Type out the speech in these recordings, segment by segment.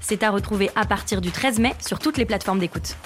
C'est à retrouver à partir du 13 mai sur toutes les plateformes d'écoute.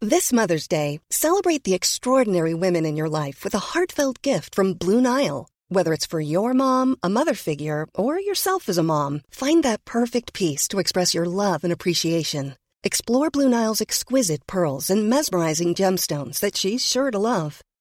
This Mother's Day, celebrate the extraordinary women in your life with a heartfelt gift from Blue Nile. Whether it's for your mom, a mother figure, or yourself as a mom, find that perfect piece to express your love and appreciation. Explore Blue Nile's exquisite pearls and mesmerizing gemstones that she's sure to love.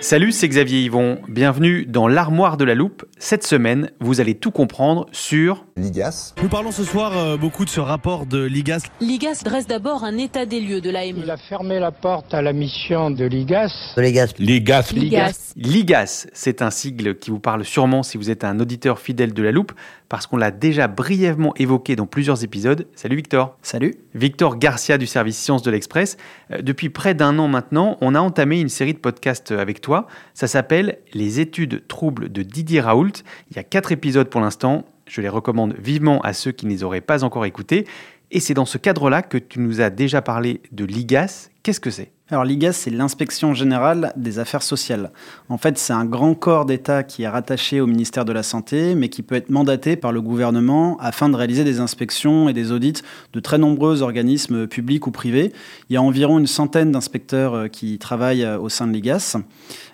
Salut, c'est Xavier Yvon. Bienvenue dans l'armoire de la loupe. Cette semaine, vous allez tout comprendre sur l'IGAS. Nous parlons ce soir euh, beaucoup de ce rapport de l'IGAS. L'IGAS dresse d'abord un état des lieux de l'AME. Il a fermé la porte à la mission de l'IGAS. De l'IGAS. L'IGAS. L'IGAS. l'IGAS. C'est un sigle qui vous parle sûrement si vous êtes un auditeur fidèle de la loupe, parce qu'on l'a déjà brièvement évoqué dans plusieurs épisodes. Salut Victor. Salut. Victor Garcia du service Sciences de l'Express. Euh, Depuis près d'un an maintenant, on a entamé une série de podcasts avec toi. Ça s'appelle Les études troubles de Didier Raoult. Il y a quatre épisodes pour l'instant. Je les recommande vivement à ceux qui ne les auraient pas encore écoutés. Et c'est dans ce cadre-là que tu nous as déjà parlé de l'IGAS. Qu'est-ce que c'est? Alors l'IGAS, c'est l'inspection générale des affaires sociales. En fait, c'est un grand corps d'État qui est rattaché au ministère de la Santé, mais qui peut être mandaté par le gouvernement afin de réaliser des inspections et des audits de très nombreux organismes publics ou privés. Il y a environ une centaine d'inspecteurs euh, qui travaillent euh, au sein de l'IGAS.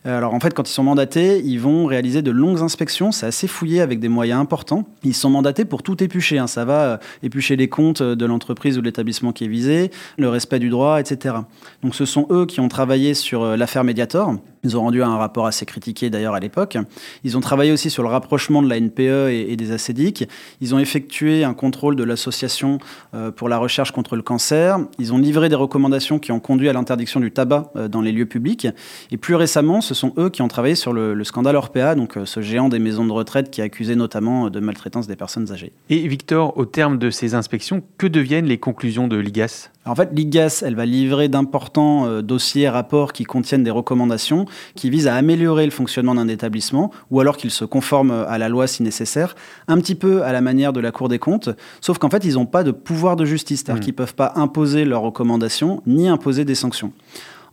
Euh, Alors en fait, quand ils sont mandatés, ils vont réaliser de longues inspections. C'est assez fouillé avec des moyens importants. Ils sont mandatés pour tout éplucher. hein. Ça va éplucher les comptes de l'entreprise ou de l'établissement qui est visé, le respect du droit, etc. Donc ce sont eux qui ont travaillé sur euh, l'affaire Mediator. Ils ont rendu un rapport assez critiqué d'ailleurs à l'époque. Ils ont travaillé aussi sur le rapprochement de la NPE et, et des ACDIC. Ils ont effectué un contrôle de l'association euh, pour la recherche contre le cancer. Ils ont livré des recommandations qui ont conduit à l'interdiction du tabac euh, dans les lieux publics. Et plus récemment, ce sont eux qui ont travaillé sur le, le scandale Orpea, donc euh, ce géant des maisons de retraite qui est accusé notamment de maltraitance des personnes âgées. Et Victor, au terme de ces inspections, que deviennent les conclusions de l'IGAS? En fait, l'IGAS, elle va livrer d'importants euh, dossiers, rapports qui contiennent des recommandations qui visent à améliorer le fonctionnement d'un établissement ou alors qu'ils se conforment euh, à la loi si nécessaire, un petit peu à la manière de la Cour des comptes, sauf qu'en fait, ils n'ont pas de pouvoir de justice, c'est-à-dire Mm. qu'ils ne peuvent pas imposer leurs recommandations ni imposer des sanctions.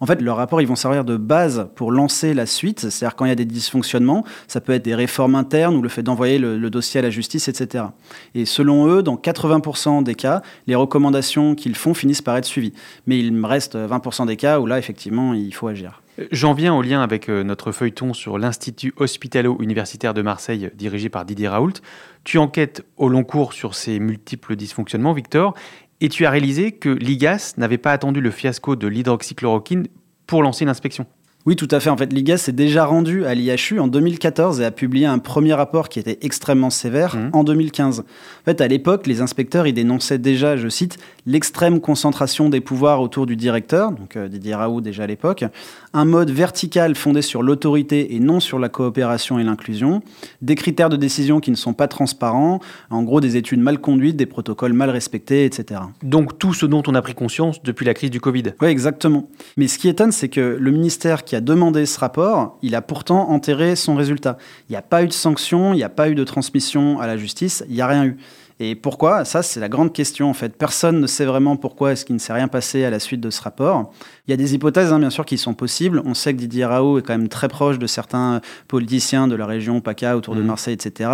En fait, leurs rapports, ils vont servir de base pour lancer la suite. C'est-à-dire quand il y a des dysfonctionnements, ça peut être des réformes internes ou le fait d'envoyer le, le dossier à la justice, etc. Et selon eux, dans 80% des cas, les recommandations qu'ils font finissent par être suivies. Mais il me reste 20% des cas où là, effectivement, il faut agir. Euh, J'en viens au lien avec euh, notre feuilleton sur l'Institut hospitalo-universitaire de Marseille, dirigé par Didier Raoult. Tu enquêtes au long cours sur ces multiples dysfonctionnements, Victor, et tu as réalisé que l'IGAS n'avait pas attendu le fiasco de l'hydroxychloroquine pour lancer l'inspection. Oui, tout à fait. En fait, l'IGAS s'est déjà rendu à l'IHU en 2014 et a publié un premier rapport qui était extrêmement sévère Mhm. en 2015. En fait, à l'époque, les inspecteurs y dénonçaient déjà, je cite, l'extrême concentration des pouvoirs autour du directeur, donc euh, Didier Raoult déjà à l'époque, un mode vertical fondé sur l'autorité et non sur la coopération et l'inclusion, des critères de décision qui ne sont pas transparents, en gros des études mal conduites, des protocoles mal respectés, etc. Donc tout ce dont on a pris conscience depuis la crise du Covid. Oui, exactement. Mais ce qui étonne, c'est que le ministère qui a demandé ce rapport, il a pourtant enterré son résultat. Il n'y a pas eu de sanction, il n'y a pas eu de transmission à la justice, il n'y a rien eu. Et pourquoi? Ça, c'est la grande question en fait. Personne ne sait vraiment pourquoi est-ce qu'il ne s'est rien passé à la suite de ce rapport. Il y a des hypothèses, hein, bien sûr, qui sont possibles. On sait que Didier Raoult est quand même très proche de certains politiciens de la région PACA autour de Mhm. Marseille, etc.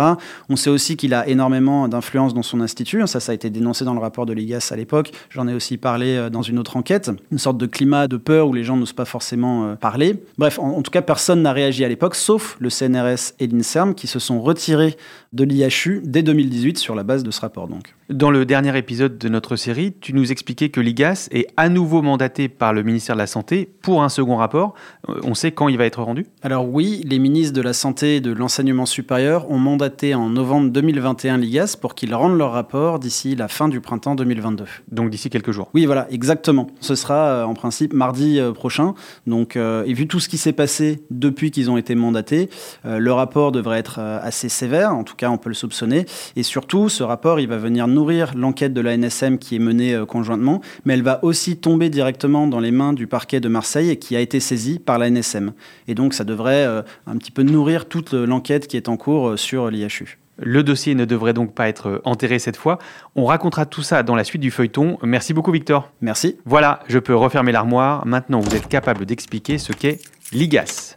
On sait aussi qu'il a énormément d'influence dans son institut. Ça, ça a été dénoncé dans le rapport de l'IGAS à l'époque. J'en ai aussi parlé euh, dans une autre enquête. Une sorte de climat de peur où les gens n'osent pas forcément euh, parler. Bref, en, en tout cas, personne n'a réagi à l'époque, sauf le CNRS et l'INSERM, qui se sont retirés de l'IHU dès 2018 sur la base de ce rapport donc. Dans le dernier épisode de notre série, tu nous expliquais que l'IGAS est à nouveau mandaté par le ministère de la Santé pour un second rapport. Euh, on sait quand il va être rendu? Alors oui, les ministres de la Santé et de l'Enseignement supérieur ont mandaté en novembre 2021 l'IGAS pour qu'ils rendent leur rapport d'ici la fin du printemps 2022. Donc d'ici quelques jours. Oui, voilà, exactement. Ce sera euh, en principe mardi euh, prochain. Donc, et vu tout ce qui s'est passé depuis qu'ils ont été mandatés, le rapport devrait être assez sévère, en tout cas on peut le soupçonner. Et surtout, ce rapport, il va venir nourrir l'enquête de la NSM qui est menée euh, conjointement, mais elle va aussi tomber directement dans les mains du parquet de Marseille et qui a été saisi par la NSM. Et donc ça devrait euh, un petit peu nourrir toute l'enquête qui est en cours euh, sur l'IHU. Le dossier ne devrait donc pas être enterré cette fois. On racontera tout ça dans la suite du feuilleton. Merci beaucoup Victor. Merci. Voilà, je peux refermer l'armoire. Maintenant, vous êtes capable d'expliquer ce qu'est l'IGAS.